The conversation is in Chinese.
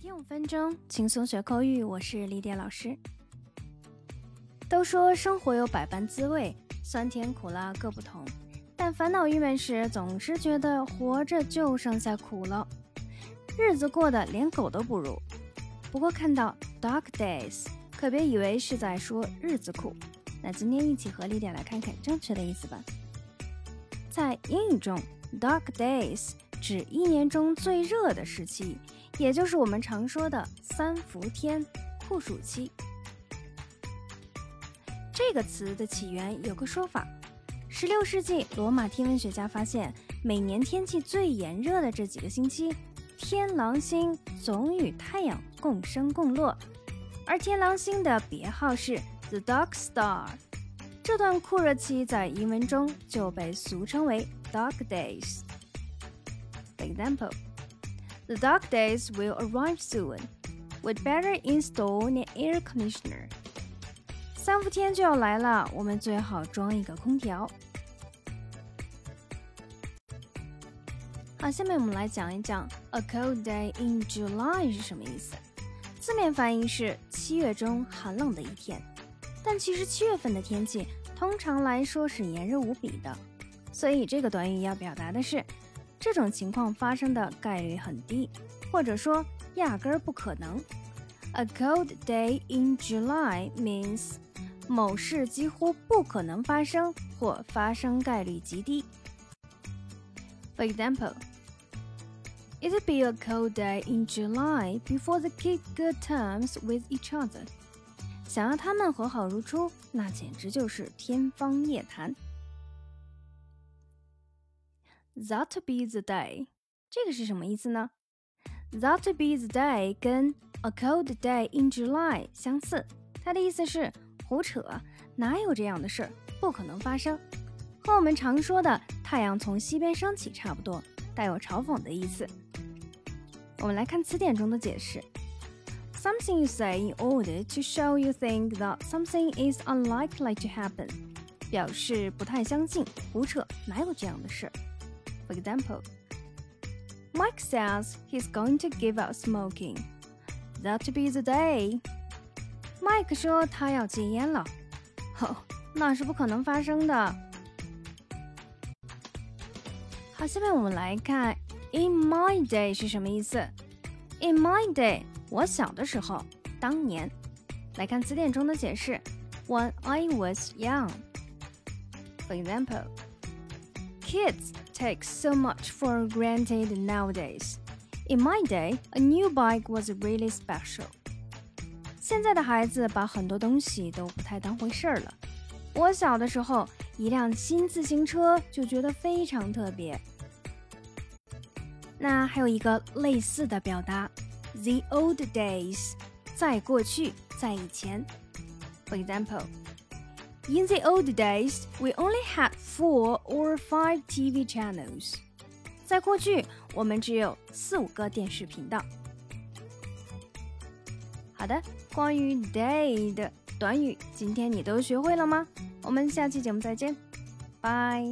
天五分钟，轻松学口语。我是李典老师。都说生活有百般滋味，酸甜苦辣各不同，但烦恼郁闷时，总是觉得活着就剩下苦了，日子过得连狗都不如。不过看到 dark days，可别以为是在说日子苦。那今天一起和李典来看看正确的意思吧。在英语中，dark days 指一年中最热的时期。也就是我们常说的三伏天、酷暑期。这个词的起源有个说法：十六世纪罗马天文学家发现，每年天气最炎热的这几个星期，天狼星总与太阳共生共落，而天狼星的别号是 The Dark Star。这段酷热期在英文中就被俗称为 Dark Days。Example. The dark days will arrive soon. We'd better install an air conditioner. 三伏天就要来了，我们最好装一个空调。好，下面我们来讲一讲 "A cold day in July" 是什么意思。字面翻译是七月中寒冷的一天，但其实七月份的天气通常来说是炎热无比的，所以这个短语要表达的是。这种情况发生的概率很低，或者说压根儿不可能。A cold day in July means 某事几乎不可能发生或发生概率极低。For example, it'd be a cold day in July before the keep good terms with each other. 想要他们和好如初，那简直就是天方夜谭。That be the day，这个是什么意思呢？That be the day 跟 A cold day in July 相似，它的意思是胡扯，哪有这样的事儿，不可能发生，和我们常说的太阳从西边升起差不多，带有嘲讽的意思。我们来看词典中的解释：Something you say in order to show you think that something is unlikely to happen，表示不太相信，胡扯，哪有这样的事儿。For example, Mike says he's going to give up smoking. That'll be the day. Mike 说他要戒烟了。哦，那是不可能发生的。好，下面我们来看 "In my day" 是什么意思？In my day，我小的时候，当年。来看词典中的解释：When I was young. For example, kids take so much for granted nowadays. In my day, a new bike was really special. 现在的孩子把很多东西都不太当回事儿了。我小的时候，一辆新自行车就觉得非常特别。那还有一个类似的表达，the old days，在过去，在以前。For example. In the old days, we only had four or five TV channels. 在过去，我们只有四五个电视频道。好的，关于 day 的短语，今天你都学会了吗？我们下期节目再见，拜。